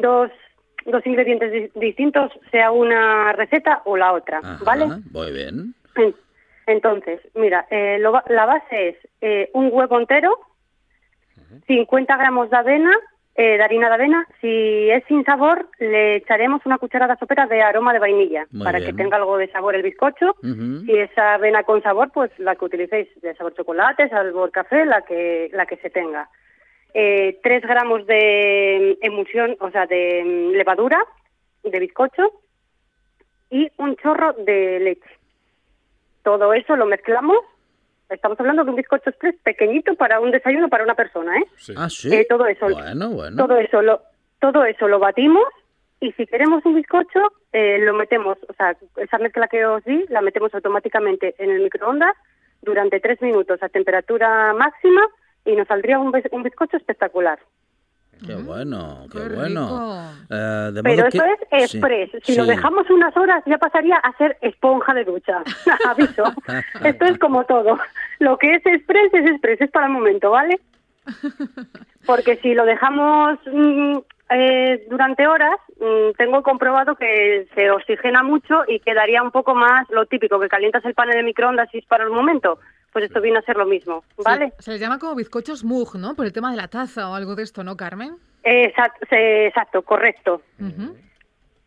Dos, dos ingredientes di- distintos, sea una receta o la otra, Ajá, ¿vale? Muy bien. En- Entonces, mira, eh, lo la base es eh, un huevo entero, 50 gramos de avena, eh, de harina de avena. Si es sin sabor, le echaremos una cucharada sopera de aroma de vainilla Muy para bien. que tenga algo de sabor el bizcocho. Ujú. Si es avena con sabor, pues la que utilicéis, de sabor chocolate, sabor café, la que, la que se tenga. Eh, 3 gramos de emulsión, o sea, de mm, levadura de bizcocho y un chorro de leche. Todo eso lo mezclamos. Estamos hablando de un bizcocho express pequeñito para un desayuno para una persona, ¿eh? Sí. Ah, sí. Eh, todo eso. Bueno, bueno. Todo eso lo, todo eso lo batimos y si queremos un bizcocho, eh, lo metemos, o sea, esa mezcla que os di, la metemos automáticamente en el microondas durante tres minutos a temperatura máxima y nos saldría un, un bizcocho espectacular. Qué bueno, qué, Qué bueno. Eh, de Pero modo eso que- es sí, express. Si sí. lo dejamos unas horas ya pasaría a ser esponja de ducha. Aviso. Esto es como todo. Lo que es express es express, es para el momento, ¿vale? Porque si lo dejamos mm, eh, durante horas, mm, tengo comprobado que se oxigena mucho y quedaría un poco más lo típico, que calientas el pan en el microondas y es para el momento. Pues esto viene a ser lo mismo, ¿vale? Se, se les llama como bizcochos mug, ¿no? Por el tema de la taza o algo de esto, ¿no, Carmen? Exacto, exacto correcto.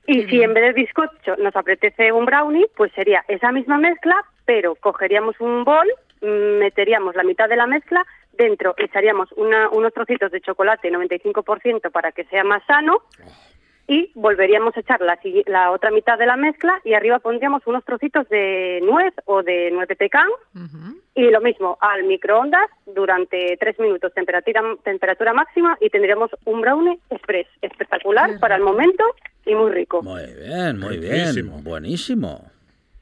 Y si en vez de bizcocho nos apetece un brownie, pues sería esa misma mezcla, pero cogeríamos un bol, mm, meteríamos la mitad de la mezcla, dentro echaríamos una- unos trocitos de chocolate 95% para que sea más sano y volveríamos a echar la, otra mitad de la mezcla y arriba pondríamos unos trocitos de nuez o de nuez de pecan y lo mismo al microondas durante tres minutos temperatura temperatura máxima y tendríamos un brownie express espectacular para el momento y muy rico. Muy bien, muy bien. Buenísimo.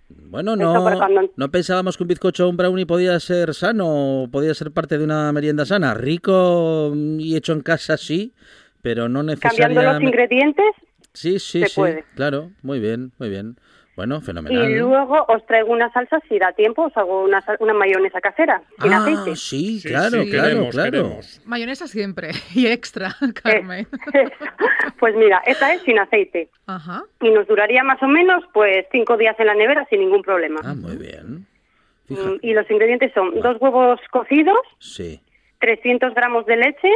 Bueno, no, no pensábamos que un bizcocho o un brownie podía ser sano, podía ser parte de una merienda sana. Rico y hecho en casa, sí, pero no Cambiando los necesariamente... ingredientes Sí, sí, se sí, puede. claro, muy bien, muy bien. Bueno, y fenomenal. luego os traigo una salsa si da tiempo, os hago una, mayonesa casera sin ah, aceite. sí, Sí, claro, sí, claro, queremos, claro. queremos. Mayonesa siempre. Y extra, Eh, Carmen. pues mira, esta es sin aceite Ajá. y nos duraría más o menos pues cinco días en la nevera sin ningún problema. Ah, muy bien. Mm, Fíjate. Y los ingredientes son dos huevos cocidos, Sí. 300 gramos de leche,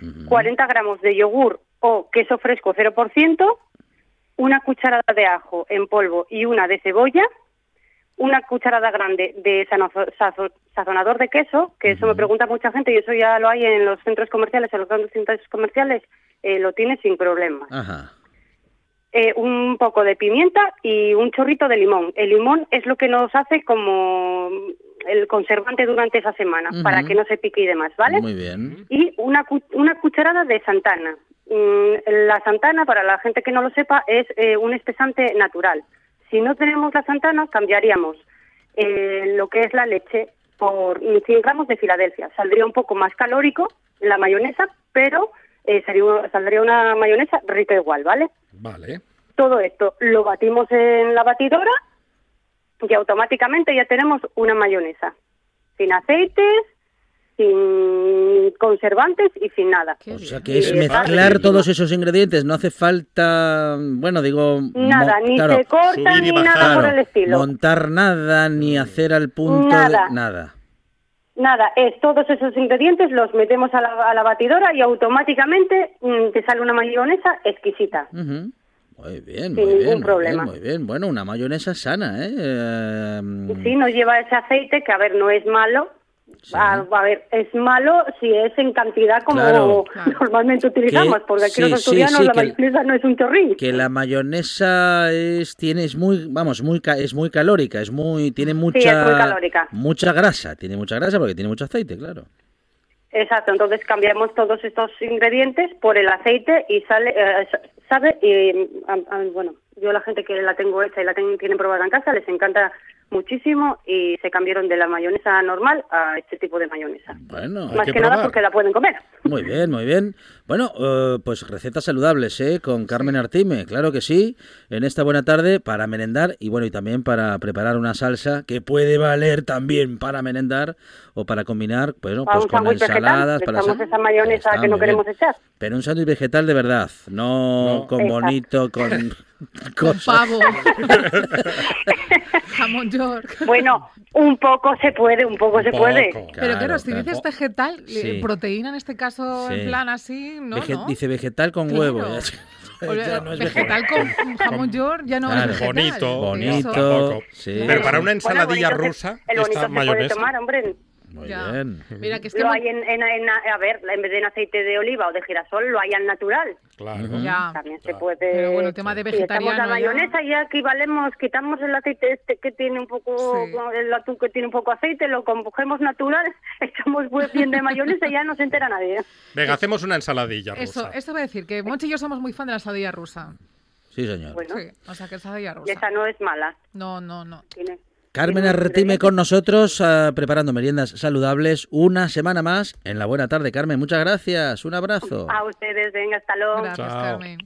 Ujú. 40 gramos de yogur o queso fresco 0%, una cucharada de ajo en polvo y una de cebolla, una cucharada grande de sazonador de queso, que eso me pregunta mucha gente y eso ya lo hay en los centros comerciales, en los grandes centros comerciales, eh, lo tiene sin problema. Ajá. Eh, un poco de pimienta y un chorrito de limón. El limón es lo que nos hace como el conservante durante esa semana, para que no se pique y demás, ¿vale? Muy bien. y una, cu- una cucharada de santana. Mm, La santana, para la gente que no lo sepa, es eh, un espesante natural. Si no tenemos la santana, cambiaríamos eh, lo que es la leche por 100 gramos de Filadelfia. Saldría un poco más calórico la mayonesa, pero eh, sería- saldría una mayonesa rica igual, ¿vale? Vale. Todo esto lo batimos en la batidora y automáticamente ya tenemos una mayonesa. Sin aceites, sin conservantes y sin nada. O sea que es mezclar todos esos ingredientes, no hace falta, bueno, digo... Nada, ni claro, se corta ni bajar. nada por el estilo. montar nada, ni hacer al punto Nada. de... Nada. Nada, es todos esos ingredientes los metemos a la, a la batidora y automáticamente mm, te sale una mayonesa exquisita. Ujú. Muy bien, Sin muy ningún bien, muy problema. bien, muy bien. Bueno, una mayonesa sana, ¿eh? Eh, Sí, no lleva ese aceite que, a ver, no es malo. Sí. A, a ver, es malo si es en cantidad como Claro. Normalmente utilizamos, porque aquí sí, los sí, asturianos sí, la que- mayonesa no es un chorrín. que la mayonesa es tiene es muy vamos muy ca- es muy calórica es muy tiene mucha es muy calórica. mucha grasa tiene mucha grasa porque tiene mucho aceite claro Exacto, entonces cambiamos todos estos ingredientes por el aceite y sale, eh, sa- sabe, y, a- a- bueno, yo la gente que la tengo hecha y la ten- tienen probada en casa les encanta muchísimo y se cambiaron de la mayonesa normal a este tipo de mayonesa. bueno Más que que, nada porque la pueden comer. muy bien muy bien bueno eh, pues recetas saludables eh con Carmen Artime claro que sí en esta buena tarde para merendar y bueno y también para preparar una salsa que puede valer también para merendar o para combinar bueno Para pues con vegetal, ensaladas para echamos sa- esa mayonesa Está que no muy queremos bien. echar. pero un sándwich vegetal de verdad no, No. con Exacto. bonito con Con pavo. Jamón york. Bueno, un poco se puede, un poco se puede. Pero claro, si dices vegetal, eh, Sí. proteína en este caso, Sí. en plan así, no, Vege- ¿no? Dice vegetal con Claro. huevo. O no es vegetal con jamón york ya no Claro. es vegetal. Bonito, Bonito, sí. Pero para una Bueno, ensaladilla bonito rusa, el bonito se puede mayonesa. tomar, hombre. Muy Ya. bien. Mira, que es que Lo hay en, en, en- a ver, en vez de en aceite de oliva o de girasol, lo hay al natural. Claro. Ya. También se Claro. puede. Pero bueno, el tema de Si estamos vegetariano la ya- mayonesa ya equivalemos, quitamos el aceite este que tiene un poco, Sí. el atún que tiene un poco aceite, lo cogemos natural, echamos buen bien de mayonesa y ya no se entera nadie. Venga, hacemos una ensaladilla Eso, rusa. esto voy a decir, que Monchi y yo somos muy fan de la ensaladilla rusa. Sí, señor. Bueno, Sí, o sea, que ensaladilla y rusa. esa no es mala. No, no, no. Tiene, Carmen Arretime con nosotros, ah, preparando meriendas saludables una semana más en la buena tarde. Carmen, muchas gracias. Un abrazo. A ustedes, venga, hasta luego. Gracias, Chao. Carmen.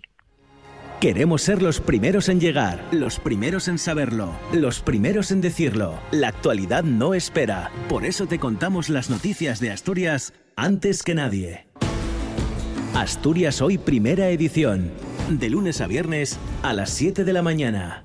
Queremos ser los primeros en llegar, los primeros en saberlo, los primeros en decirlo. La actualidad no espera. Por eso te contamos las noticias de Asturias antes que nadie. Asturias Hoy Primera Edición. De lunes a viernes a las 7 de la mañana.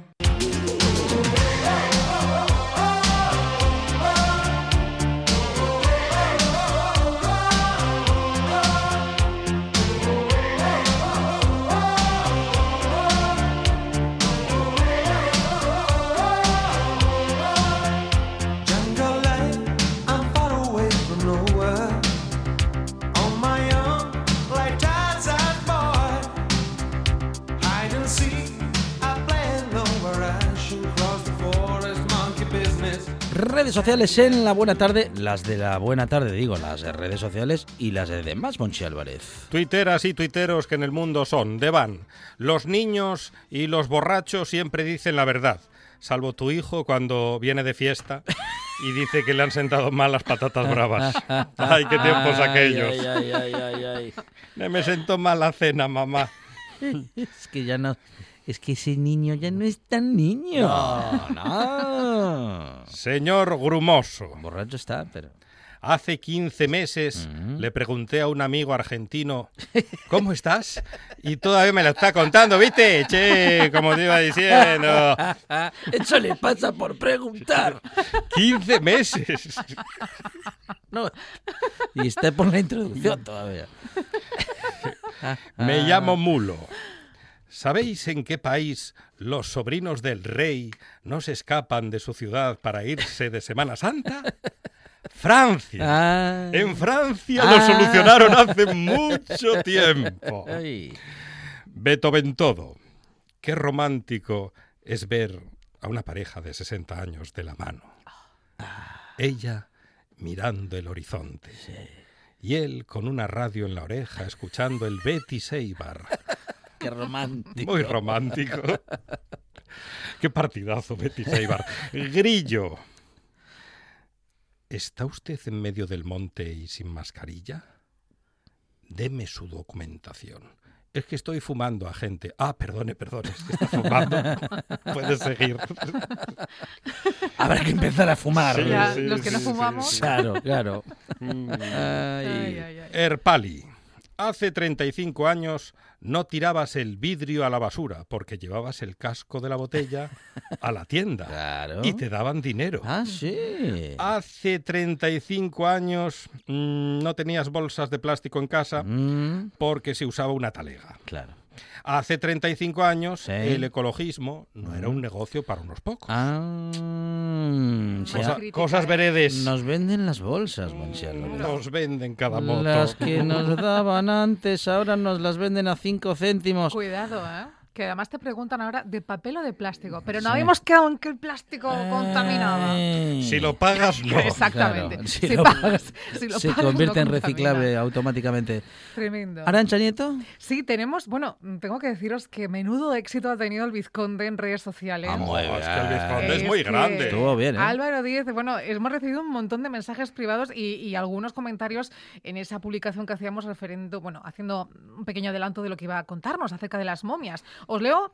Redes sociales en la buena tarde. Las de la buena tarde, digo, las de redes sociales y las de demás, Monchi Álvarez. Tuiteras y tuiteros que en el mundo son de van. Los niños y los borrachos siempre dicen la verdad, salvo tu hijo cuando viene de fiesta y dice que le han sentado mal las patatas bravas. Ay, qué tiempos Ay, aquellos. ay, ay, ay, ay, ay. Me sentó mal la cena, mamá. Es que ya no. Es que ese niño ya no es tan niño. No, no. Señor Grumoso, Borracho está, pero. hace 15 meses le pregunté a un amigo argentino, ¿cómo estás? Y todavía me lo está contando, ¿viste? Che, como te iba diciendo. Eso le pasa por preguntar. 15 meses. No. Y está por la introducción todavía. Me llamo Mulo. ¿Sabéis en qué país los sobrinos del rey no se escapan de su ciudad para irse de Semana Santa? Francia. Ah. En Francia lo Ah. solucionaron hace mucho tiempo. Ay. Beto Bentodo. Qué romántico es ver a una pareja de 60 años de la mano. Ella mirando el horizonte. Y él con una radio en la oreja escuchando el Betty Seibar. Qué romántico. Muy romántico. Qué partidazo, Betty Seibar. Grillo. ¿Está usted en medio del monte y sin mascarilla? Deme su documentación. Es que estoy fumando a gente. Ah, perdone, perdone, es que está fumando. Puede seguir. Habrá que empezar a fumar. Sí, los que no sí, fumamos. sí. Claro, claro. Ay, Ay. ay, ay. Erpali. Hace 35 años no tirabas el vidrio a la basura porque llevabas el casco de la botella a la tienda Claro. y te daban dinero. Ah, sí. Hace 35 años mm, no tenías bolsas de plástico en casa Mm, porque se usaba una talega. claro. Hace 35 años Sí. el ecologismo no era un negocio para unos pocos. Ah, Cosa- cosas ¿eh? veredes Nos venden las bolsas, Álvarez. nos venden cada moto. Las que nos daban antes, ahora nos las venden a cinco céntimos. Cuidado, ¿eh? Que además te preguntan ahora de papel o de plástico. Pero no Sí. habíamos quedado en que el plástico contaminaba. Ay. Si lo pagas, no. Exactamente. Claro, Si si lo pagas- si lo se pagas, convierte no en reciclable automáticamente. Tremendo. ¿Arancha Nieto? Sí, tenemos, bueno, tengo que deciros que menudo éxito ha tenido el Vizconde en redes sociales. Ah, muy Oh, es que el. Vizconde es muy que grande. Estuvo bien, ¿eh? Álvaro Díez, bueno, hemos recibido un montón de mensajes privados y, y algunos comentarios en esa publicación que hacíamos referendo, bueno, haciendo un pequeño adelanto de lo que iba a contarnos acerca de las momias. Os leo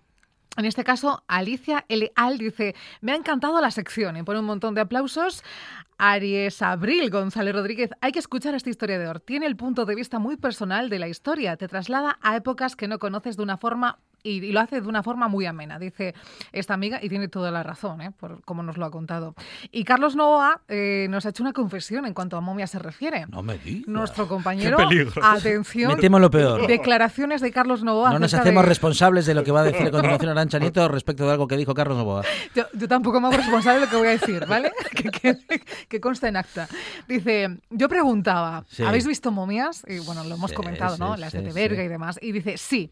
en este caso, Alicia L. Al dice, me ha encantado la sección y pone un montón de aplausos. Aries Abril González Rodríguez, hay que escuchar este historiador. Tiene el punto de vista muy personal de la historia. Te traslada a épocas que no conoces de una forma y, y lo hace de una forma muy amena, dice esta amiga, y tiene toda la razón, ¿eh? por como nos lo ha contado. Y Carlos Novoa eh, nos ha hecho una confesión en cuanto a momia se refiere. No me digas. Nuestro compañero, atención, Me temo lo peor. declaraciones de Carlos Novoa. No nos hacemos de- responsables de lo que va a decir a continuación Arancha Nieto respecto de algo que dijo Carlos Novoa. Yo, yo tampoco me hago responsable de lo que voy a decir, ¿vale? que, que- que conste en acta. Dice, yo preguntaba, Sí. ¿habéis visto momias? Y bueno, lo hemos Sí, comentado, ¿no? sí, Las sí, de Teberga y demás. Y dice, sí.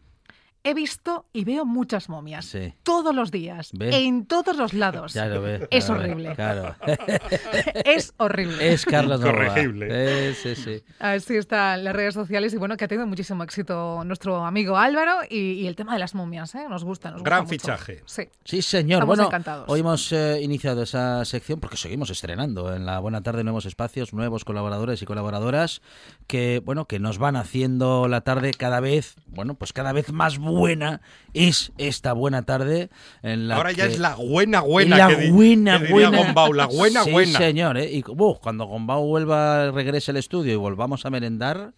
He visto y veo muchas momias. Sí. Todos los días. ¿Ve? En todos los lados. Ya lo ve. Es claro, horrible. Claro. es horrible. Es Carlos. Corregible. Eh, sí, sí. Así están las redes sociales y bueno, que ha tenido muchísimo éxito nuestro amigo Álvaro y, y el tema de las momias, ¿eh? Nos gusta, nos gusta Gran mucho. fichaje. Sí. Sí, señor. Estamos bueno, encantados. hoy hemos eh, iniciado esa sección porque seguimos estrenando en la Buena Tarde nuevos espacios, nuevos colaboradores y colaboradoras que, bueno, que nos van haciendo la tarde cada vez, bueno, pues cada vez más buena es esta Buena Tarde en la Ahora ya que- es la buena, buena. la que buena, que buena. Gombau, la buena, sí, buena. señor, ¿eh? Y uf, cuando Gombau vuelva, regrese al estudio y volvamos a merendar,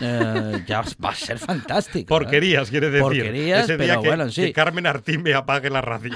eh, ya va a ser fantástico. ¿eh? Porquerías, quiere decir. Porquerías, Ese día pero que, bueno, sí. que Carmen Artín me apague la radio.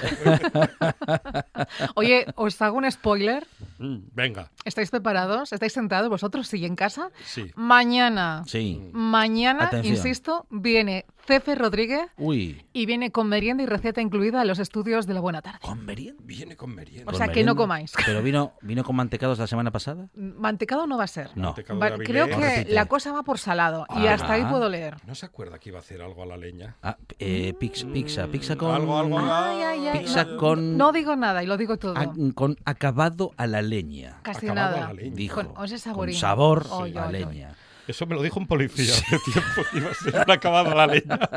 Oye, os hago un spoiler. Mm, Venga, ¿Estáis preparados? ¿Estáis sentados vosotros? Sí, en casa. sí. Mañana, Sí. mañana, Atención. insisto, viene Cefe Rodríguez Uy, y viene con merienda y receta incluida a los estudios de la Buena Tarde. con merienda. Viene con merienda. O sea, que no comáis. ¿Pero vino, vino con mantecados la semana pasada? Mantecado no va a ser. No. Mantecado creo que la cosa va por salado y Ah. hasta ahí puedo leer. ¿No se acuerda que iba a hacer algo a la leña? Ah, eh, pix- pizza, pizza con... Algo, algo. Ay, ay, ay, Pizza no, con... no digo nada y lo digo todo. a- con acabado a la leña. Casi acabado nada. a la leña. Dijo. Con- con ese saborín. Con sabor Oy, a leña. Eso me lo dijo un policía hace tiempo. que Iba a ser una acabada la leña.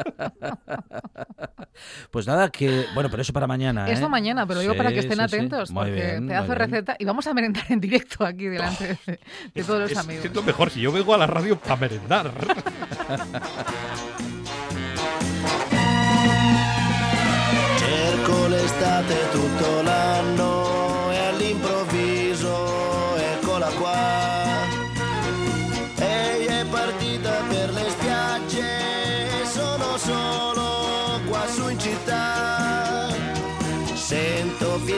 Pues nada, que... Bueno, pero eso para mañana, ¿eh? Eso mañana, pero digo para que Sí, estén sí, sí. atentos, Muy porque bien, pedazo de receta. Y vamos a merendar en directo aquí delante de, de todos los Es- amigos. Es lo mejor, si yo vengo a la radio para merendar.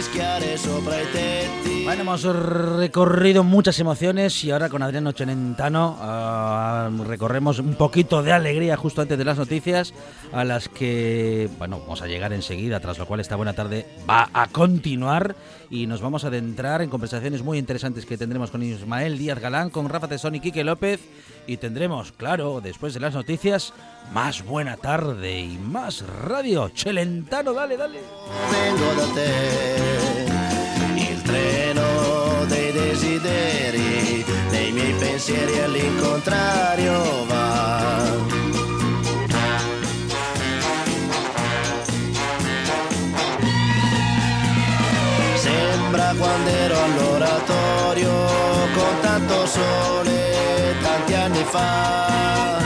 Sento fischiare sopra i tetti. Bueno, hemos recorrido muchas emociones y ahora con Adriano Celentano ah, recorremos un poquito de alegría justo antes de las noticias a las que, bueno, vamos a llegar enseguida, tras lo cual esta buena tarde va a continuar y nos vamos a adentrar en conversaciones muy interesantes que tendremos con Ismael Díaz Galán, con Rafa Tesón y Quique López y tendremos, claro, después de las noticias, más buena tarde y más radio. Celentano, dale, dale. vengo da te, il treno dei desideri, dei miei pensieri all'incontrario va. Quando ero all'oratorio con tanto sole tanti anni fa.